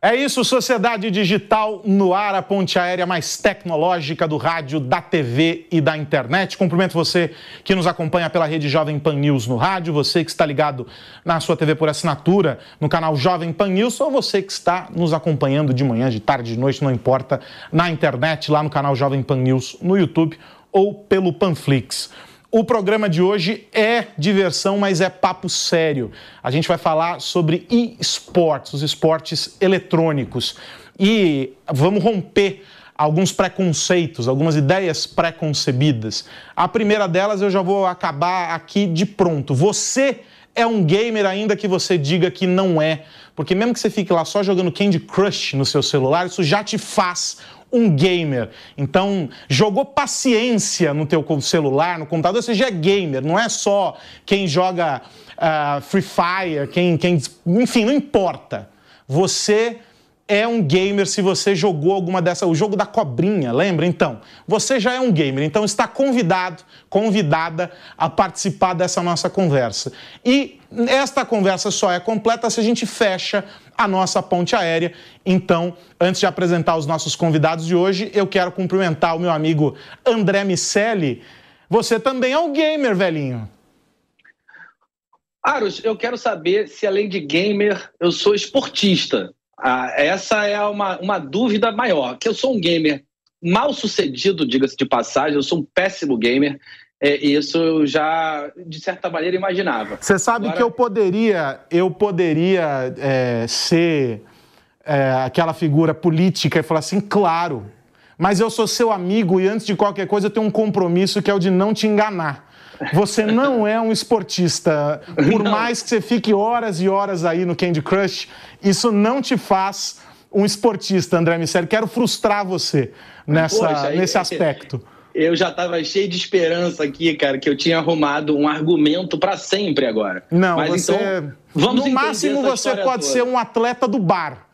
É isso, Sociedade Digital no ar, a ponte aérea mais tecnológica do rádio, da TV e da internet. Cumprimento você que nos acompanha pela rede Jovem Pan News no rádio, você que está ligado na sua TV por assinatura no canal Jovem Pan News, ou você que está nos acompanhando de manhã, de tarde, de noite, não importa, na internet, lá no canal Jovem Pan News no YouTube ou pelo Panflix. O programa de hoje é diversão, mas é papo sério. A gente vai falar sobre e-sports, os esportes eletrônicos. E vamos romper alguns preconceitos, algumas ideias preconcebidas. A primeira delas eu já vou acabar aqui de pronto. Você é um gamer ainda que você diga que não é, porque mesmo que você fique lá só jogando Candy Crush no seu celular, isso já te faz um gamer. Então, jogou paciência no teu celular, no computador, você já é gamer, não é só quem joga uh, Free Fire, quem, quem, enfim, não importa. Você é um gamer se você jogou alguma dessa, o jogo da cobrinha, lembra? Então, você já é um gamer, então está convidado, convidada a participar dessa nossa conversa. E esta conversa só é completa se a gente fecha a nossa ponte aérea. Então, antes de apresentar os nossos convidados de hoje, eu quero cumprimentar o meu amigo André Micelli. Você também é um gamer, velhinho. Aros, eu quero saber se além de gamer, eu sou esportista. Ah, essa é uma, uma dúvida maior, que eu sou um gamer mal sucedido, diga-se de passagem, eu sou um péssimo gamer. É, isso eu já, de certa maneira, imaginava. Você sabe Agora... que eu poderia, eu poderia é, ser é, aquela figura política e falar assim, claro, mas eu sou seu amigo e antes de qualquer coisa eu tenho um compromisso que é o de não te enganar. Você não é um esportista. Por não. mais que você fique horas e horas aí no Candy Crush, isso não te faz um esportista, André Miceli. Quero frustrar você nessa, Poxa, nesse aspecto. Eu já estava cheio de esperança aqui, cara, que eu tinha arrumado um argumento para sempre agora. Não, Mas você. Então, vamos no máximo, você pode toda. ser um atleta do bar.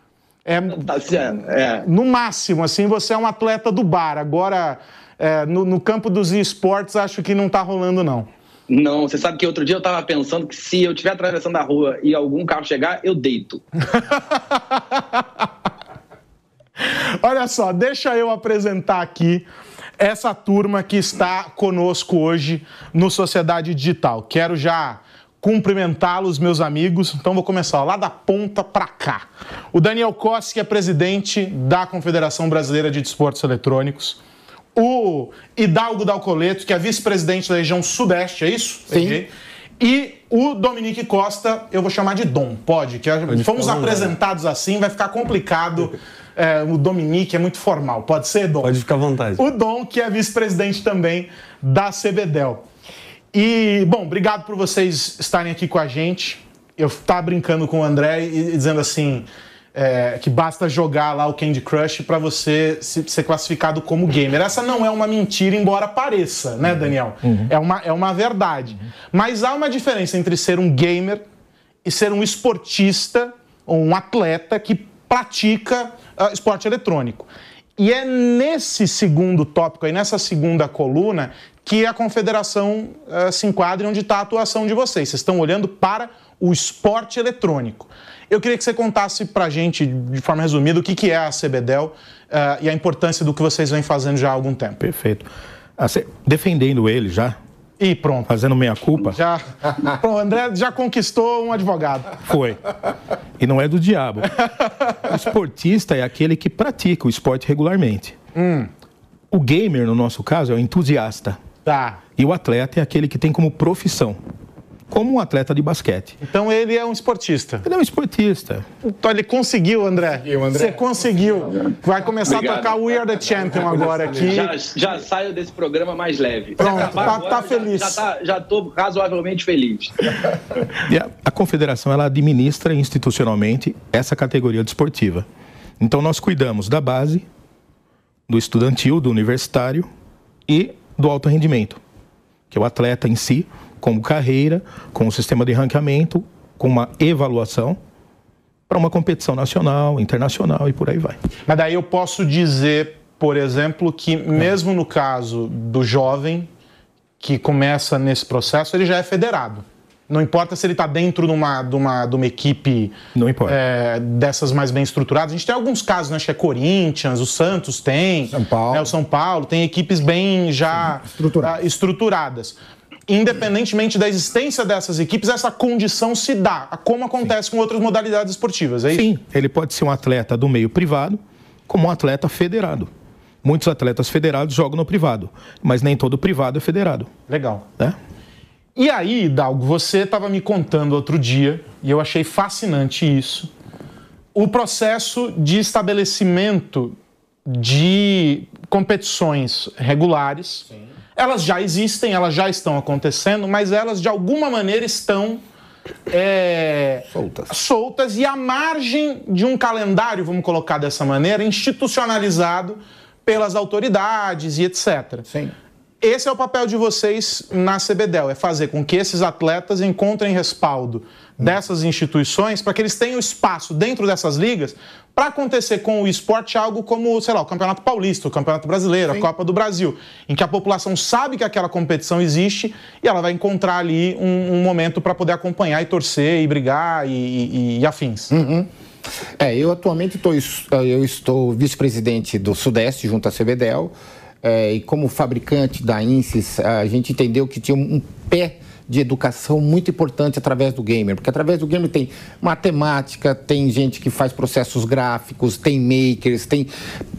É, tá certo, é. No máximo, assim, você é um atleta do bar. Agora, é, no, no, campo dos esportes, acho que não está rolando, não. Não, você sabe que outro dia eu estava pensando que se eu estiver atravessando a rua e algum carro chegar, eu deito. Olha só, deixa eu apresentar aqui essa turma que está conosco hoje no Sociedade Digital. Quero já cumprimentá-los, meus amigos. Então vou começar lá da ponta para cá. O Daniel Kossi, que é presidente da Confederação Brasileira de Desportos Eletrônicos o Hidalgo Dalcoleto, que é vice-presidente da região Sudeste, é isso? Sim. E o Dominique Costa, eu vou chamar de Dom, pode? Que fomos apresentados assim, vai ficar complicado. É, o Dominique é muito formal, pode ser, Dom? Pode ficar à vontade. O Dom, que é vice-presidente também da CBDEL. E, bom, obrigado por vocês estarem aqui com a gente. Eu estava brincando com o André e dizendo assim é, que basta jogar lá o Candy Crush para você se, ser classificado como gamer. Essa não é uma mentira, embora pareça, né, Daniel? Uhum. É, uma, é uma verdade. Uhum. Mas há uma diferença entre ser um gamer e ser um esportista ou um atleta que pratica uh, esporte eletrônico. E é nesse segundo tópico aí, nessa segunda coluna, que a confederação uh, se enquadra onde está a atuação de vocês. Vocês estão olhando para o esporte eletrônico. Eu queria que você contasse para a gente, de forma resumida, o que, que é a CBDEL uh, e a importância do que vocês vêm fazendo já há algum tempo. Perfeito. Defendendo ele já, e pronto. Fazendo meia culpa? Já. Pronto, o André já conquistou um advogado. Foi. E não é do diabo. O esportista é aquele que pratica o esporte regularmente. Hum. O gamer, no nosso caso, é o entusiasta. Tá. E o atleta é aquele que tem como profissão. Como um atleta de basquete. Então ele é um esportista. Ele é um esportista. Então ele conseguiu, André. Conseguiu, André. Você conseguiu. Vai começar Obrigado. a tocar We Are the Champion agora aqui. Já, já saio desse programa mais leve. Pronto, tá- agora, tá já- feliz. Já, tá, já tô razoavelmente feliz. E a, a confederação ela administra institucionalmente essa categoria desportiva. Então nós cuidamos da base, do estudantil, do universitário e do alto rendimento, que é o atleta em si, como carreira, com o sistema de ranqueamento, com uma avaliação para uma competição nacional, internacional e por aí vai. Mas daí eu posso dizer, por exemplo, que mesmo no caso do jovem que começa nesse processo, ele já é federado. Não importa se ele está dentro de uma, de, uma, de uma equipe Não importa. é, dessas mais bem estruturadas. A gente tem alguns casos, né? Acho que é Corinthians, o Santos tem. São Paulo. né, o São Paulo tem equipes bem já Estruturadas. ah, estruturadas. Independentemente da existência dessas equipes, essa condição se dá, como acontece com outras modalidades esportivas, é isso? Sim, ele pode ser um atleta do meio privado, como um atleta federado. Muitos atletas federados jogam no privado, mas nem todo privado é federado. Legal. Né? E aí, Hidalgo, você estava me contando outro dia, e eu achei fascinante isso, o processo de estabelecimento de competições regulares. Elas já existem, elas já estão acontecendo, mas elas de alguma maneira estão é, Soltas. soltas e à margem de um calendário, vamos colocar dessa maneira, institucionalizado pelas autoridades e etc. Sim. Esse é o papel de vocês na CBDEL, é fazer com que esses atletas encontrem respaldo dessas instituições para que eles tenham espaço dentro dessas ligas para acontecer com o esporte algo como, sei lá, o Campeonato Paulista, o Campeonato Brasileiro, a Copa do Brasil, em que a população sabe que aquela competição existe e ela vai encontrar ali um, um momento para poder acompanhar e torcer e brigar e, e- e afins. É, eu atualmente tô, eu estou vice-presidente do Sudeste junto à CBDEL é, e como fabricante da INSES, a gente entendeu que tinha um pé de educação muito importante através do gamer, porque através do gamer tem matemática, tem gente que faz processos gráficos, tem makers, tem,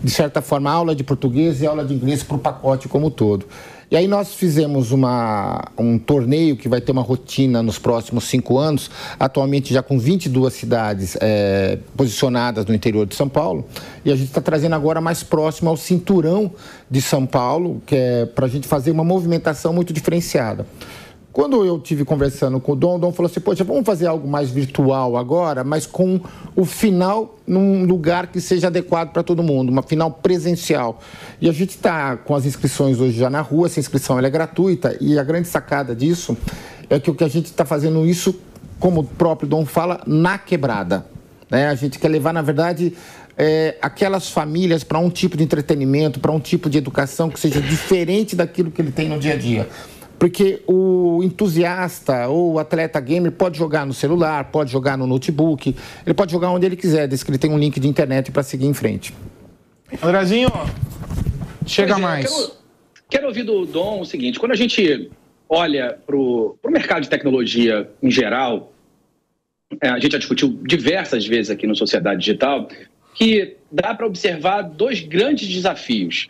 de certa forma, aula de português e aula de inglês para o pacote como todo. E aí nós fizemos uma, um torneio que vai ter uma rotina nos próximos cinco anos, atualmente já com 22 cidades eh, posicionadas no interior de São Paulo, e a gente está trazendo agora mais próximo ao cinturão de São Paulo, que é para a gente fazer uma movimentação muito diferenciada. Quando eu tive conversando com o Dom, o Dom falou assim: Poxa, vamos fazer algo mais virtual agora, mas com o final num lugar que seja adequado para todo mundo, uma final presencial. E a gente está com as inscrições hoje já na rua, essa inscrição é gratuita, e a grande sacada disso é que o que a gente está fazendo isso, como o próprio Dom fala, na quebrada. Né? A gente quer levar, na verdade, é, aquelas famílias para um tipo de entretenimento, para um tipo de educação que seja diferente daquilo que ele tem no dia a dia. Porque o entusiasta ou o atleta gamer pode jogar no celular, pode jogar no notebook, ele pode jogar onde ele quiser, desde que ele tenha um link de internet para seguir em frente. Andrezinho, chega é, mais. Quero, quero ouvir do Dom o seguinte: quando a gente olha para o mercado de tecnologia em geral, é, a gente já discutiu diversas vezes aqui no Sociedade Digital que dá para observar dois grandes desafios.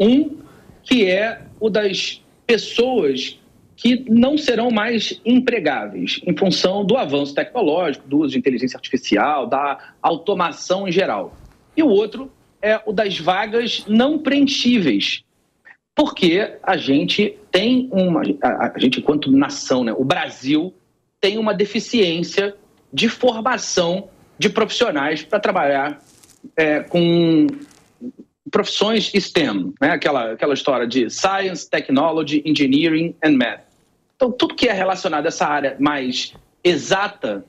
Um, que é o das pessoas que não serão mais empregáveis em função do avanço tecnológico, do uso de inteligência artificial, da automação em geral. E o outro é o das vagas não preenchíveis, porque a gente tem uma, a, gente enquanto nação, né, o Brasil tem uma deficiência de formação de profissionais para trabalhar é, com profissões STEM, né? aquela, aquela história de Science, Technology, Engineering and Math. Então, tudo que é relacionado a essa área mais exata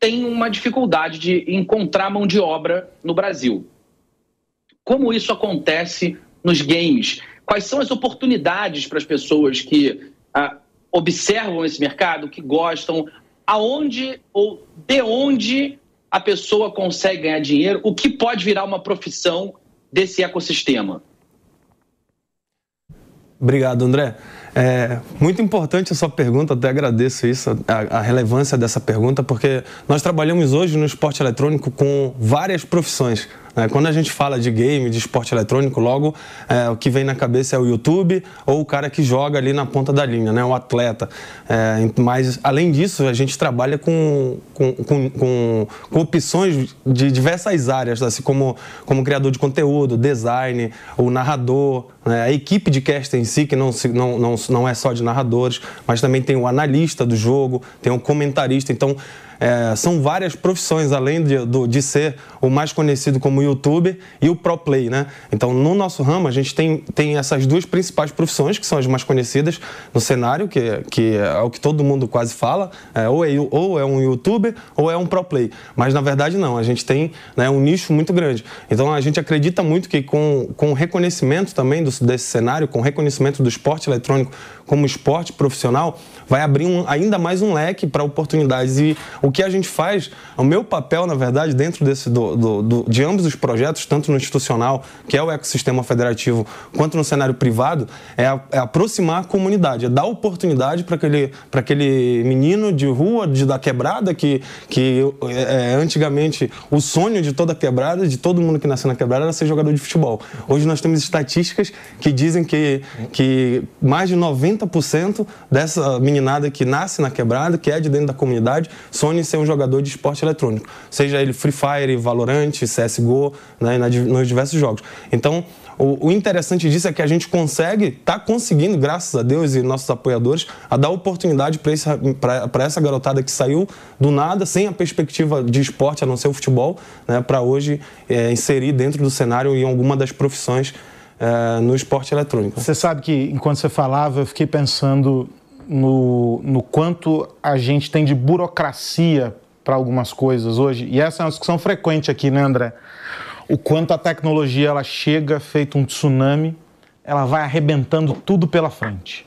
tem uma dificuldade de encontrar mão de obra no Brasil. Como isso acontece nos games? Quais são as oportunidades para as pessoas que ah, observam esse mercado, que gostam? Aonde ou de onde a pessoa consegue ganhar dinheiro? O que pode virar uma profissão desse ecossistema? Obrigado, André. É muito importante a sua pergunta, até agradeço isso, a, a, relevância dessa pergunta, porque nós trabalhamos hoje no esporte eletrônico com várias profissões. Né? Quando a gente fala de game, de esporte eletrônico, logo é, o que vem na cabeça é o YouTube ou o cara que joga ali na ponta da linha, né? o atleta. É, mas, além disso, a gente trabalha com, com, com, com, com opções de diversas áreas, assim como, como criador de conteúdo, design, o narrador, né? a equipe de cast em si, que não, não, não, não é só de narradores, mas também tem o analista do jogo, tem o comentarista. Então, é, são várias profissões, além de, de ser o mais conhecido como youtuber e o pro play, né? Então, no nosso ramo, a gente tem, tem essas duas principais profissões, que são as mais conhecidas no cenário, que, que é o que todo mundo quase fala, é, ou, é, ou é um youtuber ou é um pro play. Mas, na verdade, não. A gente tem né, um nicho muito grande. Então, a gente acredita muito que com, com o reconhecimento também do, desse cenário, com o reconhecimento do esporte eletrônico como esporte profissional, vai abrir um, ainda mais um leque para oportunidades. E o que a gente faz, o meu papel, na verdade, dentro desse, do, do, do, de ambos os projetos, tanto no institucional, que é o ecossistema federativo, quanto no cenário privado, é, é aproximar a comunidade, é dar oportunidade para aquele, aquele menino de rua, de, da quebrada, que, que é, é, antigamente o sonho de toda quebrada, de todo mundo que nasceu na quebrada, era ser jogador de futebol. Hoje nós temos estatísticas que dizem que, que mais de 90% dessa meninada que nasce na quebrada, que é de dentro da comunidade, sonha em ser um jogador de esporte eletrônico. Seja ele Free Fire, Valorant, CSGO, né, nos diversos jogos. Então, o, interessante disso é que a gente consegue, está conseguindo, graças a Deus e nossos apoiadores, a dar oportunidade para essa garotada que saiu do nada, sem a perspectiva de esporte, a não ser o futebol, né, para hoje é, inserir dentro do cenário em alguma das profissões é, no esporte eletrônico. Você sabe que, enquanto você falava, eu fiquei pensando no, no quanto a gente tem de burocracia para algumas coisas hoje. E essa é uma discussão frequente aqui, né, André? O quanto a tecnologia ela chega feito um tsunami, ela vai arrebentando tudo pela frente.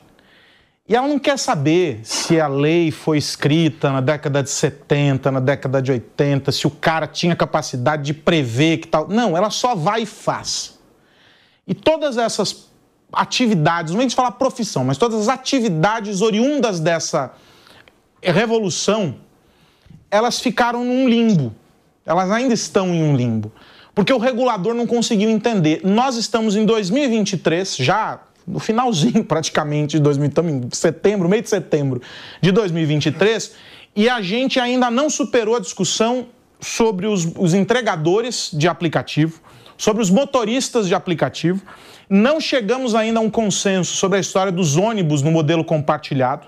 E ela não quer saber se a lei foi escrita na década de 70, na década de 80, se o cara tinha capacidade de prever que tal. Não, ela só vai e faz. E todas essas atividades, não vem de falar profissão, mas todas as atividades oriundas dessa revolução, elas ficaram num limbo. Elas ainda estão em um limbo. Porque o regulador não conseguiu entender. Nós estamos em 2023, já no finalzinho praticamente de 2000, estamos em setembro, meio de setembro de 2023, e a gente ainda não superou a discussão sobre os, os entregadores de aplicativo, sobre os motoristas de aplicativo não chegamos ainda a um consenso sobre a história dos ônibus no modelo compartilhado.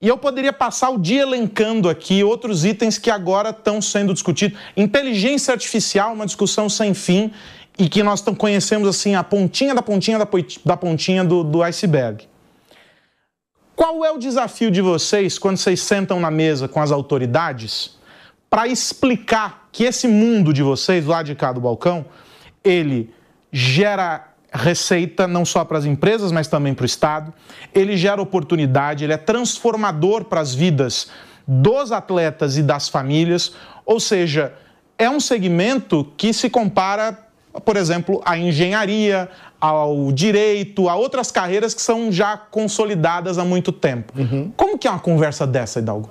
E eu poderia passar o dia elencando aqui outros itens que agora estão sendo discutidos. Inteligência artificial, uma discussão sem fim e que nós conhecemos assim a pontinha da pontinha da, pontinha do, do iceberg. Qual é o desafio de vocês quando vocês sentam na mesa com as autoridades para explicar que esse mundo de vocês lá de cá do balcão, ele gera receita não só para as empresas, mas também para o Estado. Ele gera oportunidade, ele é transformador para as vidas dos atletas e das famílias, ou seja, é um segmento que se compara, por exemplo, à engenharia, ao direito, a outras carreiras que são já consolidadas há muito tempo. Uhum. Como que é uma conversa dessa, Hidalgo?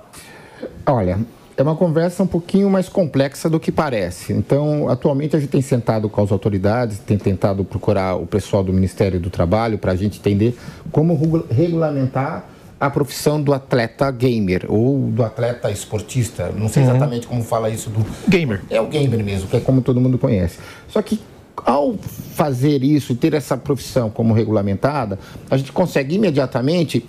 Olha, é uma conversa um pouquinho mais complexa do que parece. Então, atualmente a gente tem sentado com as autoridades, tem tentado procurar o pessoal do Ministério do Trabalho para a gente entender como regulamentar a profissão do atleta gamer ou do atleta esportista. Não sei uhum. exatamente como fala isso do gamer. É o gamer mesmo, que é como todo mundo conhece. Só que ao fazer isso e ter essa profissão como regulamentada, a gente consegue imediatamente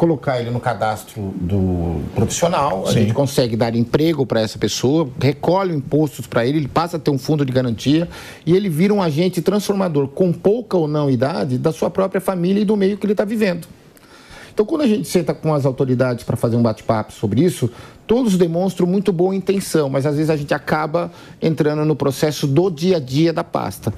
colocar ele no cadastro do profissional, a Sim. gente consegue dar emprego para essa pessoa, recolhe impostos para ele, ele passa a ter um fundo de garantia e ele vira um agente transformador com pouca ou não idade da sua própria família e do meio que ele está vivendo. Então, quando a gente senta com as autoridades para fazer um bate-papo sobre isso, todos demonstram muito boa intenção, mas às vezes a gente acaba entrando no processo do dia a dia da pasta.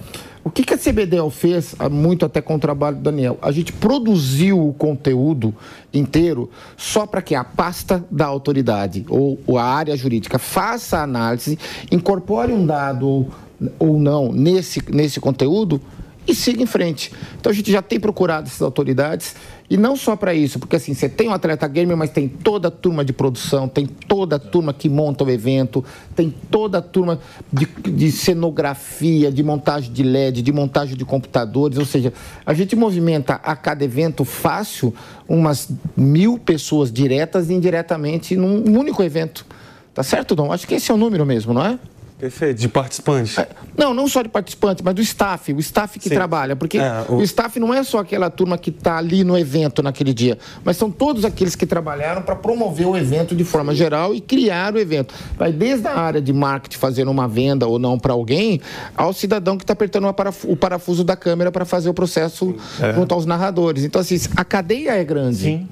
O que, que a CBDL fez, ah, muito até com o trabalho do Daniel? A gente produziu o conteúdo inteiro só para que a pasta da autoridade ou, ou, a área jurídica faça a análise, incorpore um dado ou, ou não nesse, nesse conteúdo e siga em frente. Então a gente já tem procurado essas autoridades E não só para isso, porque assim, você tem um atleta gamer, mas tem toda a turma de produção, tem toda a turma que monta o evento, tem toda a turma de, de cenografia, de montagem de LED, de montagem de computadores, ou seja, a gente movimenta a cada evento fácil umas mil pessoas diretas e indiretamente num único evento. Tá certo, Dom? Acho que esse é o número mesmo, não é? Perfeito, de participantes. É, não, não só de participantes, mas do staff, o staff que Sim. trabalha. Porque é, o... o... staff não é só aquela turma que está ali no evento naquele dia, mas são todos aqueles que trabalharam para promover o evento de forma geral e criar o evento. Vai desde a área de marketing, fazendo uma venda ou não para alguém, ao cidadão que está apertando o parafuso da câmera para fazer o processo é. junto aos narradores. Então, assim, a cadeia é grande. Sim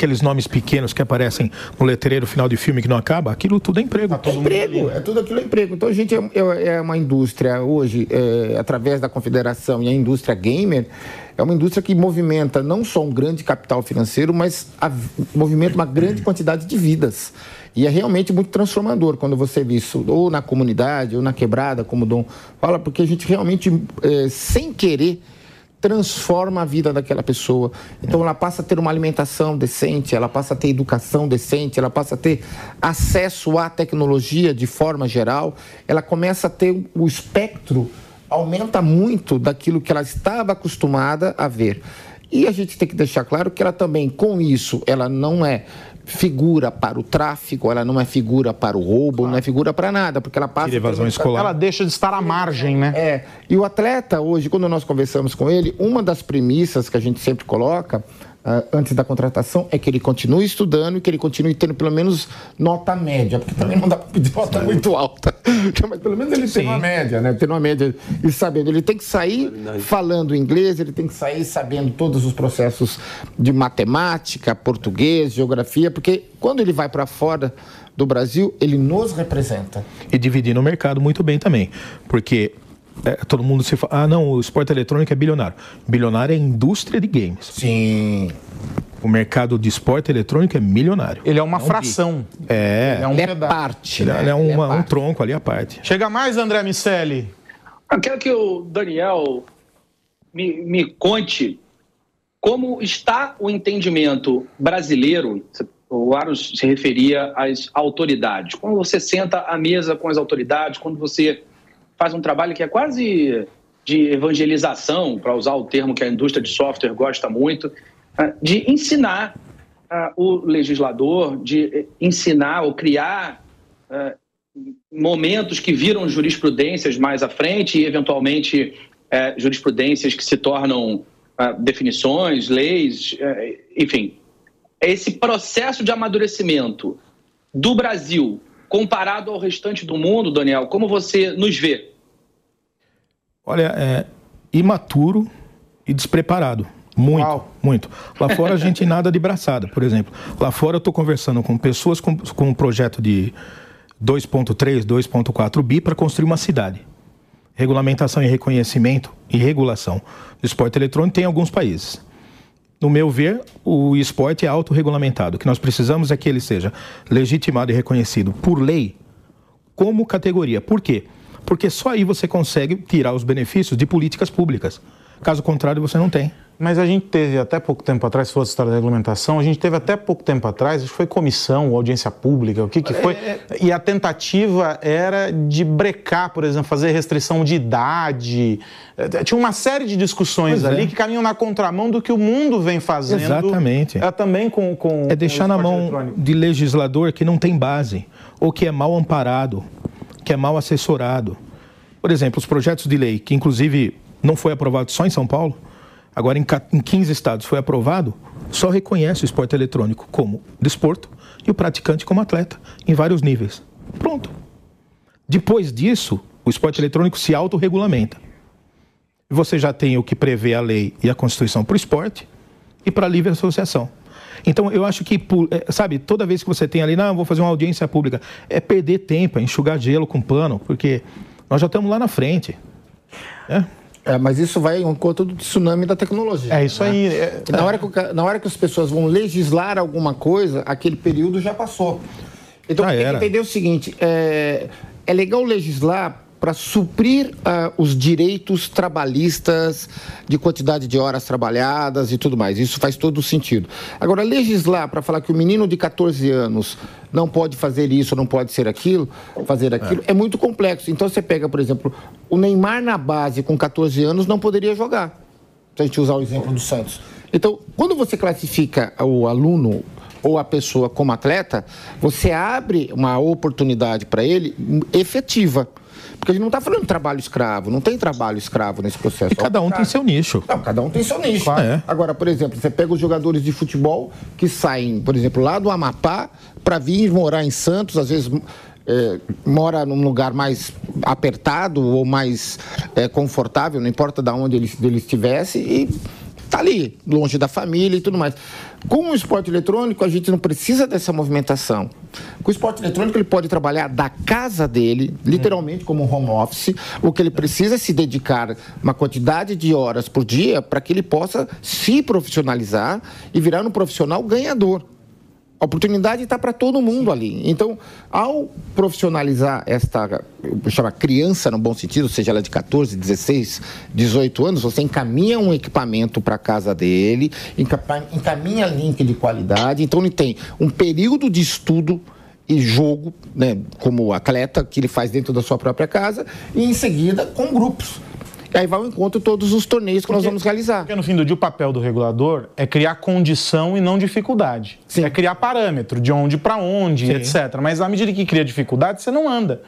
aqueles nomes pequenos que aparecem no letreiro final de filme que não acaba, aquilo tudo é emprego. É emprego, é tudo aquilo é emprego. Então a gente é, é, é uma indústria hoje, é, através da confederação e a indústria gamer, é uma indústria que movimenta não só um grande capital financeiro, mas a, movimenta uma grande quantidade de vidas. E é realmente muito transformador quando você vê isso, ou na comunidade, ou na quebrada, como o Dom fala, porque a gente realmente, é, sem querer, transforma a vida daquela pessoa. Então ela passa a ter uma alimentação decente, ela passa a ter educação decente, ela passa a ter acesso à tecnologia de forma geral, ela começa a ter o espectro aumenta muito daquilo que ela estava acostumada a ver. E a gente tem que deixar claro que ela também, com isso, ela não é figura para o tráfico, ela não é figura para o roubo, não é figura para nada, porque ela passa. evasão escolar. Ela deixa de estar à margem, né? É. E o atleta, hoje, quando nós conversamos com ele, uma das premissas que a gente sempre coloca antes da contratação é que ele continue estudando e que ele continue tendo pelo menos nota média, porque também não dá para pedir nota muito alta. Mas pelo menos ele Sim. tem uma média, né? Tem uma média e sabendo. Ele tem que sair falando inglês, ele tem que sair sabendo todos os processos de matemática, português, geografia, porque quando ele vai para fora do Brasil, ele nos representa. E dividir no mercado muito bem também, porque é, todo mundo se fala, ah, não, o esporte eletrônico é bilionário. Bilionário é a indústria de games. Sim. O mercado de esporte eletrônico é milionário. Ele é uma é um fração. É. Ele é, um ele é parte. Ele, né? é, uma, ele é parte. um tronco ali à parte. Chega mais, André Miceli. Eu quero que o Daniel me, me conte como está o entendimento brasileiro. O Aros se referia às autoridades. Quando você senta à mesa com as autoridades, quando você faz um trabalho que é quase de evangelização, para usar o termo que a indústria de software gosta muito, ah, de ensinar uh, o legislador, de ensinar ou criar uh, momentos que viram jurisprudências mais à frente e, eventualmente, uh, jurisprudências que se tornam definições, leis, enfim. Esse processo de amadurecimento do Brasil comparado ao restante do mundo, Daniel, como você nos vê? Olha, é imaturo e despreparado. Muito, Uau. muito. Lá fora a gente nada de braçada, por exemplo. Lá fora eu estou conversando com pessoas com, com um projeto de 2.3, 2.4 bi para construir uma cidade. Regulamentação e reconhecimento e regulação do esporte eletrônico tem em alguns países. No meu ver, o esporte é autorregulamentado. O que nós precisamos é que ele seja legitimado e reconhecido por lei como categoria. Por quê? Porque só aí você consegue tirar os benefícios de políticas públicas. Caso contrário, você não tem. Mas a gente teve até pouco tempo atrás, se fosse a história da regulamentação, a gente teve até pouco tempo atrás, acho que foi comissão, audiência pública, o que, que foi. É, é... E a tentativa era de brecar, por exemplo, fazer restrição de idade. É, tinha uma série de discussões pois ali é. que caminham na contramão do que o mundo vem fazendo. Exatamente. É, também com. com é deixar com na mão de legislador que não tem base, ou que é mal amparado, que é mal assessorado. Por exemplo, os projetos de lei, que inclusive não foi aprovado só em São Paulo, agora em 15 estados foi aprovado, só reconhece o esporte eletrônico como desporto e o praticante como atleta, em vários níveis. Pronto. Depois disso, o esporte eletrônico se autorregulamenta. Você já tem o que prevê a lei e a Constituição para o esporte e para a livre associação. Então, eu acho que, é, sabe, toda vez que você tem ali, não, vou fazer uma audiência pública, é perder tempo, é enxugar gelo com pano, porque nós já estamos lá na frente. É. É, mas isso vai em conta do tsunami da tecnologia. É isso né? aí. É, na, hora que, na hora que as pessoas vão legislar alguma coisa, aquele período já passou. Então, tem que entender o seguinte: é, é legal legislar para suprir uh, os direitos trabalhistas de quantidade de horas trabalhadas e tudo mais. Isso faz todo sentido. Agora, legislar para falar que o menino de 14 anos não pode fazer isso, não pode ser aquilo, fazer aquilo, é. é muito complexo. Então, você pega, por exemplo, o Neymar na base com 14 anos não poderia jogar. Se a gente usar o exemplo do Santos. Então, quando você classifica o aluno ou a pessoa como atleta, você abre uma oportunidade para ele efetiva. Porque a gente não está falando de trabalho escravo, não tem trabalho escravo nesse processo. E cada um tem seu nicho. Não, cada um tem seu nicho. Claro. É. Agora, por exemplo, você pega os jogadores de futebol que saem, por exemplo, lá do Amapá para vir morar em Santos, às vezes é, mora num lugar mais apertado ou mais é, confortável, não importa de onde ele, ele estivesse, e tá ali, longe da família e tudo mais. Com o esporte eletrônico, a gente não precisa dessa movimentação. Com o esporte eletrônico, ele pode trabalhar da casa dele, literalmente como home office. O que ele precisa é se dedicar uma quantidade de horas por dia para que ele possa se profissionalizar e virar um profissional ganhador. A oportunidade está para todo mundo ali. Então, ao profissionalizar esta, chama criança no bom sentido, seja ela de 14, 16, 18 anos, você encaminha um equipamento para a casa dele, encaminha link de qualidade. Então, ele tem um período de estudo e jogo, né, como atleta, que ele faz dentro da sua própria casa, e em seguida com grupos. E aí vai ao encontro todos os torneios que porque, nós vamos realizar. Porque no fim do dia o papel do regulador é criar condição e não dificuldade. Sim. É criar parâmetro de onde para onde, Sim. etc. Mas à medida que cria dificuldade, você não anda.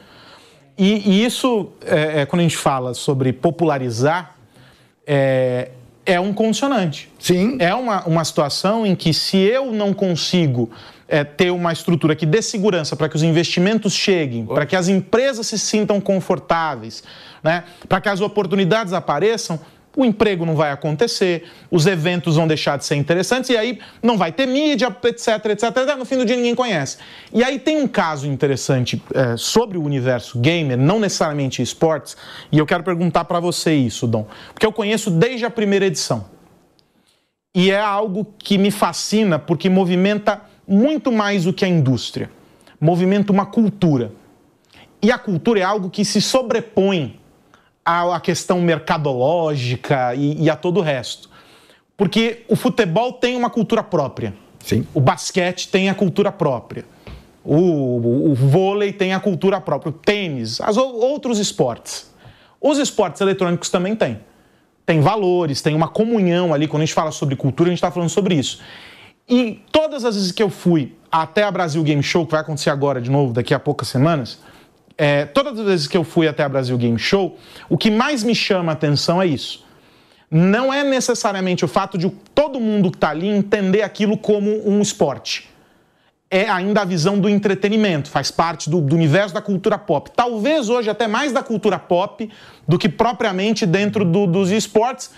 E, e isso, é, é, quando a gente fala sobre popularizar, é, é um condicionante. Sim. É uma, uma situação em que se eu não consigo é, ter uma estrutura que dê segurança para que os investimentos cheguem, para que as empresas se sintam confortáveis, né, para que as oportunidades apareçam, o emprego não vai acontecer, os eventos vão deixar de ser interessantes e aí não vai ter mídia, etc, etc. No fim do dia ninguém conhece. E aí tem um caso interessante é, sobre o universo gamer, não necessariamente esportes, e eu quero perguntar para você isso, Dom, porque eu conheço desde a primeira edição. E é algo que me fascina porque movimenta muito mais do que a indústria. Movimenta uma cultura. E a cultura é algo que se sobrepõe à questão mercadológica e, e a todo o resto. Porque o futebol tem uma cultura própria. Sim. O basquete tem a cultura própria. O, o, o vôlei tem a cultura própria. O tênis, as outros esportes. Os esportes eletrônicos também têm. Tem valores, tem uma comunhão ali. Quando a gente fala sobre cultura, a gente está falando sobre isso. E todas as vezes que eu fui até a Brasil Game Show, que vai acontecer agora de novo, daqui a poucas semanas, é, todas as vezes que eu fui até a Brasil Game Show, o que mais me chama a atenção é isso. Não é necessariamente o fato de todo mundo que está ali entender aquilo como um esporte. É ainda a visão do entretenimento, faz parte do, do universo da cultura pop. Talvez hoje até mais da cultura pop do que propriamente dentro do, dos esportes,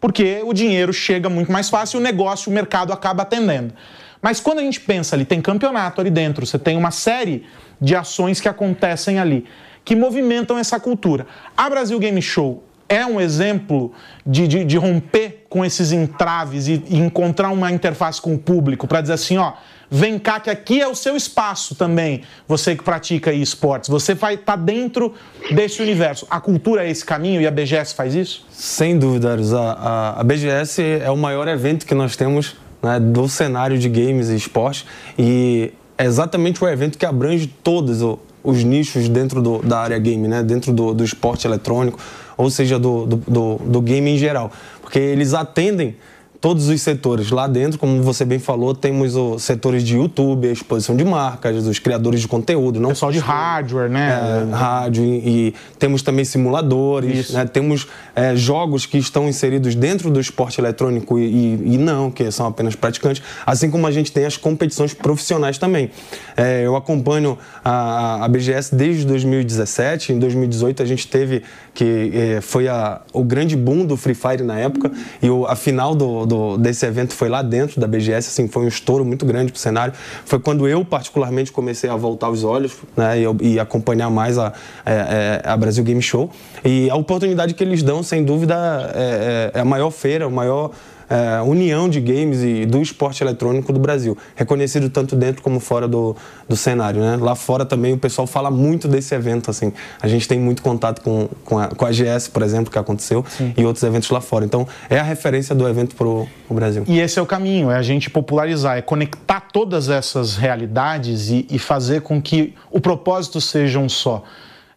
porque o dinheiro chega muito mais fácil e o negócio, o mercado acaba atendendo. Mas quando a gente pensa ali, tem campeonato ali dentro, você tem uma série de ações que acontecem ali, que movimentam essa cultura. A Brasil Game Show é um exemplo de, de, de romper com esses entraves e, e encontrar uma interface com o público para dizer assim, ó, vem cá que aqui é o seu espaço também, você que pratica esportes, você vai estar tá dentro desse universo. A cultura é esse caminho e a BGS faz isso? Sem dúvida. A, a, BGS é o maior evento que nós temos né, do cenário de games e esportes e é exatamente o evento que abrange todos os nichos dentro do, da área game, né, dentro do, do esporte eletrônico, ou seja, do, do, do, do game em geral, porque eles atendem todos os setores. Lá dentro, como você bem falou, temos os setores de YouTube, a exposição de marcas, os criadores de conteúdo, não só de hardware, né? É, rádio e, e, temos também simuladores, né? temos é, jogos que estão inseridos dentro do esporte eletrônico e, e, e, não, que são apenas praticantes, assim como a gente tem as competições profissionais também. É, eu acompanho a, a, BGS desde 2017, em 2018 a gente teve que é, foi a, o grande boom do Free Fire na época e o, a final do do, desse evento foi lá dentro da BGS, assim, foi um estouro muito grande para o cenário. Foi quando eu, particularmente, comecei a voltar os olhos né, e, e acompanhar mais a, é, é, a Brasil Game Show. E a oportunidade que eles dão, sem dúvida, é, é, é a maior feira, o maior é, união de games e do esporte eletrônico do Brasil, reconhecido tanto dentro como fora do, do cenário. Né? Lá fora também o pessoal fala muito desse evento. Assim. A gente tem muito contato com, com, a, com a GS, por exemplo, que aconteceu, Sim. e outros eventos lá fora. Então, é a referência do evento para o Brasil. E esse é o caminho, é a gente popularizar, é conectar todas essas realidades e, e fazer com que o propósito seja um só.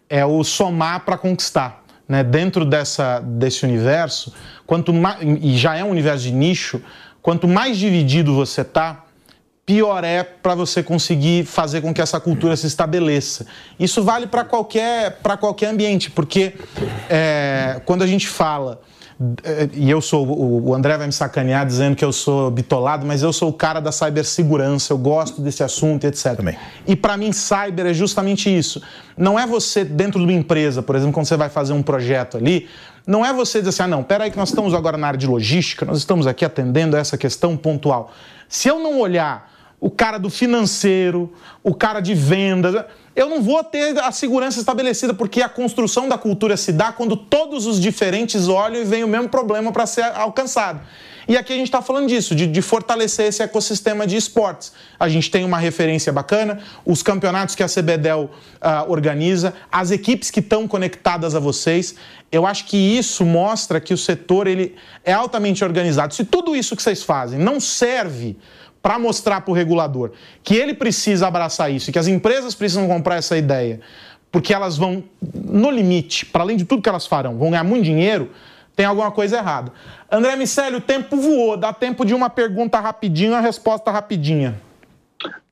É o somar para conquistar. Né? Dentro dessa, desse universo, quanto mais, e já é um universo de nicho, quanto mais dividido você está, pior é para você conseguir fazer com que essa cultura se estabeleça. Isso vale para qualquer, qualquer ambiente, porque é, quando a gente fala e eu sou, o André vai me sacanear dizendo que eu sou bitolado, mas eu sou o cara da cibersegurança, eu gosto desse assunto, etc. Também. E para mim, cyber é justamente isso. Não é você, dentro de uma empresa, por exemplo, quando você vai fazer um projeto ali, não é você dizer assim, ah, não, peraí que nós estamos agora na área de logística, nós estamos aqui atendendo a essa questão pontual. Se eu não olhar o cara do financeiro, o cara de vendas eu não vou ter a segurança estabelecida, porque a construção da cultura se dá quando todos os diferentes olham e vem o mesmo problema para ser alcançado. E aqui a gente está falando disso, de, de, fortalecer esse ecossistema de esportes. A gente tem uma referência bacana, os campeonatos que a CBDEL uh, organiza, as equipes que estão conectadas a vocês. Eu acho que isso mostra que o setor ele é altamente organizado. Se tudo isso que vocês fazem não serve para mostrar para o regulador que ele precisa abraçar isso e que as empresas precisam comprar essa ideia, porque elas vão, no limite, para além de tudo que elas farão, vão ganhar muito dinheiro, tem alguma coisa errada. André Miceli, o tempo voou, dá tempo de uma pergunta rapidinho, uma resposta rapidinha.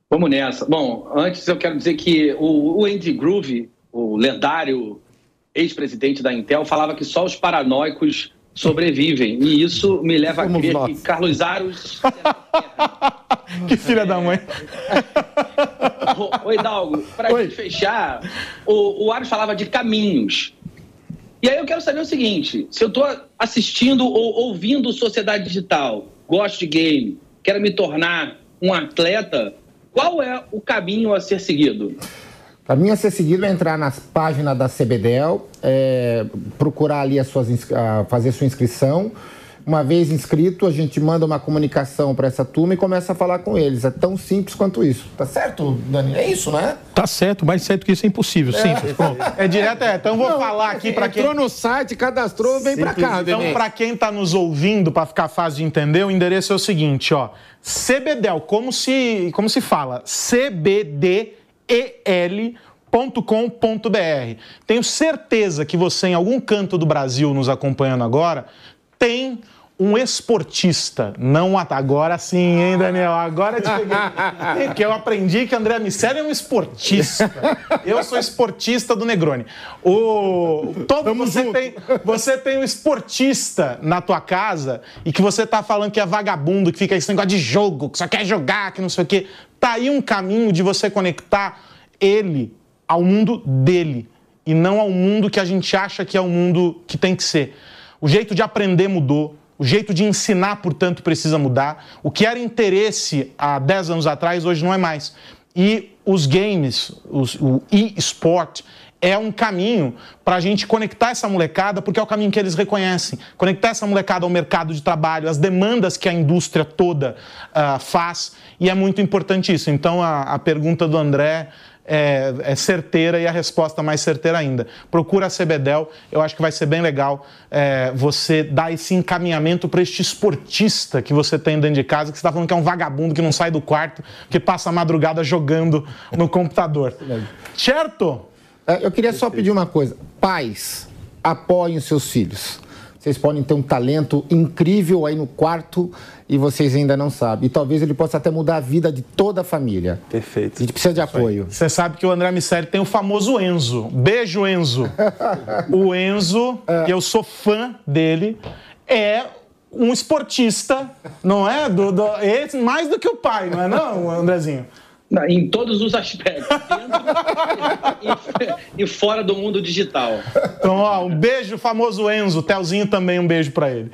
Vamos nessa. Bom, antes eu quero dizer que o, Andy Groove, o lendário ex-presidente da Intel, falava que só os paranoicos sobrevivem. E isso me leva Somos a crer nós. que Carlos Aros. que filha é... da mãe. Oi, Dalgo, para gente fechar, o, o Aros falava de caminhos. E aí eu quero saber o seguinte: se eu estou assistindo ou ouvindo Sociedade Digital, gosto de game, quero me tornar um atleta, qual é o caminho a ser seguido? Para mim, a ser seguido é entrar nas páginas da CBDEL, é, procurar ali as suas, fazer sua inscrição. Uma vez inscrito, a gente manda uma comunicação para essa turma e começa a falar com eles. É tão simples quanto isso. Tá certo, Dani? É isso, né? Tá certo, mais certo que isso é impossível. É. Simples, pronto. É direto, é. Então vou Não, falar aqui para quem. Entrou no site, cadastrou, vem para cá. Então, para quem está nos ouvindo, para ficar fácil de entender, o endereço é o seguinte, ó. CBDEL, como se, como se fala? CBD el.com.br. Tenho certeza que você, em algum canto do Brasil nos acompanhando agora, tem um esportista, não agora sim, hein, Daniel? Agora te peguei. Porque eu aprendi que André Miceli é um esportista. Eu sou esportista do Negroni. O todo você tem, você tem um esportista na tua casa e que você tá falando que é vagabundo, que fica esse negócio de jogo, que só quer jogar, que não sei o quê. Tá aí um caminho de você conectar ele ao mundo dele e não ao mundo que a gente acha que é o mundo que tem que ser. O jeito de aprender mudou, o jeito de ensinar, portanto, precisa mudar. O que era interesse há 10 anos atrás, hoje não é mais. E os games, os, o e-sport, é um caminho para a gente conectar essa molecada, porque é o caminho que eles reconhecem. Conectar essa molecada ao mercado de trabalho, às demandas que a indústria toda uh, faz, e é muito importante isso. Então, a, a pergunta do André é, é, certeira e a resposta mais certeira ainda. Procura a CBDEL, eu acho que vai ser bem legal é, você dar esse encaminhamento para este esportista que você tem dentro de casa, que você está falando que é um vagabundo que não sai do quarto, que passa a madrugada jogando no computador. certo? É, eu queria só pedir uma coisa. Pais, apoiem os seus filhos. Vocês podem ter um talento incrível aí no quarto e vocês ainda não sabem. E talvez ele possa até mudar a vida de toda a família. Perfeito. A gente precisa de apoio. Você sabe que o André Miceli tem o famoso Enzo. Beijo, Enzo. o Enzo, é. que eu sou fã dele, é um esportista, não é? Do, do, mais do que o pai, não é não, Andrezinho? Em todos os aspectos, dentro e, fora do mundo digital. Então, ó, um beijo, famoso Enzo. Telzinho também, um beijo para ele.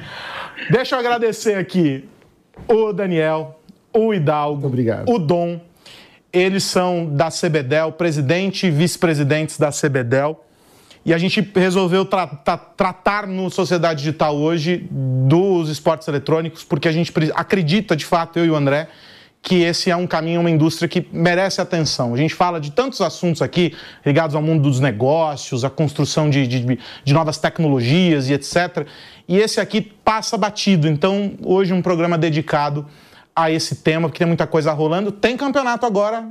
Deixa eu agradecer aqui o Daniel, o Hidalgo, Obrigado. o Dom. Eles são da CBDEL, presidente e vice-presidentes da CBDEL. E a gente resolveu tra tra tratar no Sociedade Digital hoje dos esportes eletrônicos, porque a gente acredita, de fato, eu e o André, que esse é um caminho, uma indústria que merece atenção. A gente fala de tantos assuntos aqui ligados ao mundo dos negócios, a construção de, de, de novas tecnologias e etc. E esse aqui passa batido. Então, hoje, um programa dedicado a esse tema, porque tem muita coisa rolando. Tem campeonato agora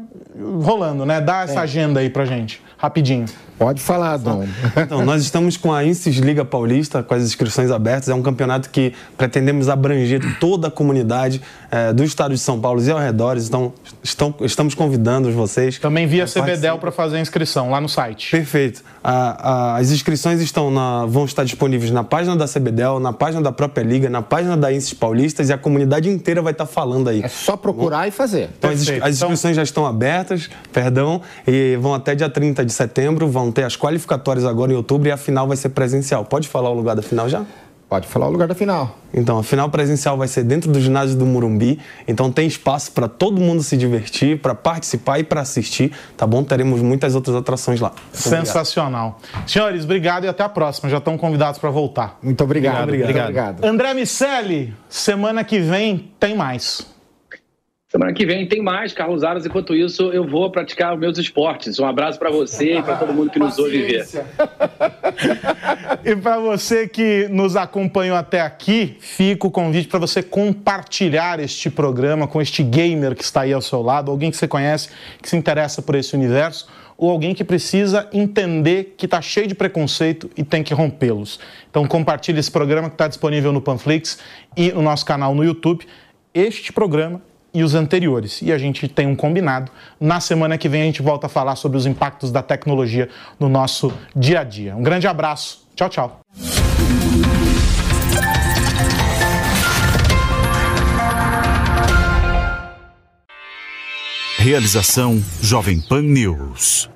rolando, né? Dá essa é. agenda aí pra gente, rapidinho. Pode falar, Dom. Então, nós estamos com a Insis Liga Paulista, com as inscrições abertas. É um campeonato que pretendemos abranger toda a comunidade é, do estado de São Paulo e arredores. Então, estão, estamos convidando vocês. Também via CBDEL para fazer a inscrição lá no site. Perfeito. A, a, as inscrições estão na, vão estar disponíveis na página da CBDEL, na página da própria Liga, na página da Insis Paulistas e a comunidade inteira vai estar falando aí. É só procurar Bom, e fazer. Então, as, as inscrições então... já estão abertas, perdão, e vão até dia 30 de setembro. Vão vão ter as qualificatórias agora em outubro e a final vai ser presencial. Pode falar o lugar da final já? Pode falar o lugar da final. Então, a final presencial vai ser dentro do ginásio do Murumbi. Então, tem espaço para todo mundo se divertir, para participar e para assistir, tá bom? Teremos muitas outras atrações lá. Sensacional. Senhores, obrigado e até a próxima. Já estão convidados para voltar. Muito obrigado. Obrigado, obrigado. obrigado. André Miceli, semana que vem tem mais. Semana que vem tem mais, Carlos Aras. Enquanto isso, eu vou praticar os meus esportes. Um abraço para você e para todo mundo que nos ouve ver. e para você que nos acompanhou até aqui, fica o convite para você compartilhar este programa com este gamer que está aí ao seu lado, alguém que você conhece, que se interessa por esse universo ou alguém que precisa entender que está cheio de preconceito e tem que rompê-los. Então compartilhe esse programa que está disponível no Panflix e no nosso canal no YouTube. Este programa e os anteriores. E a gente tem um combinado. Na semana que vem a gente volta a falar sobre os impactos da tecnologia no nosso dia a dia. Um grande abraço. Tchau, tchau. Realização Jovem Pan News.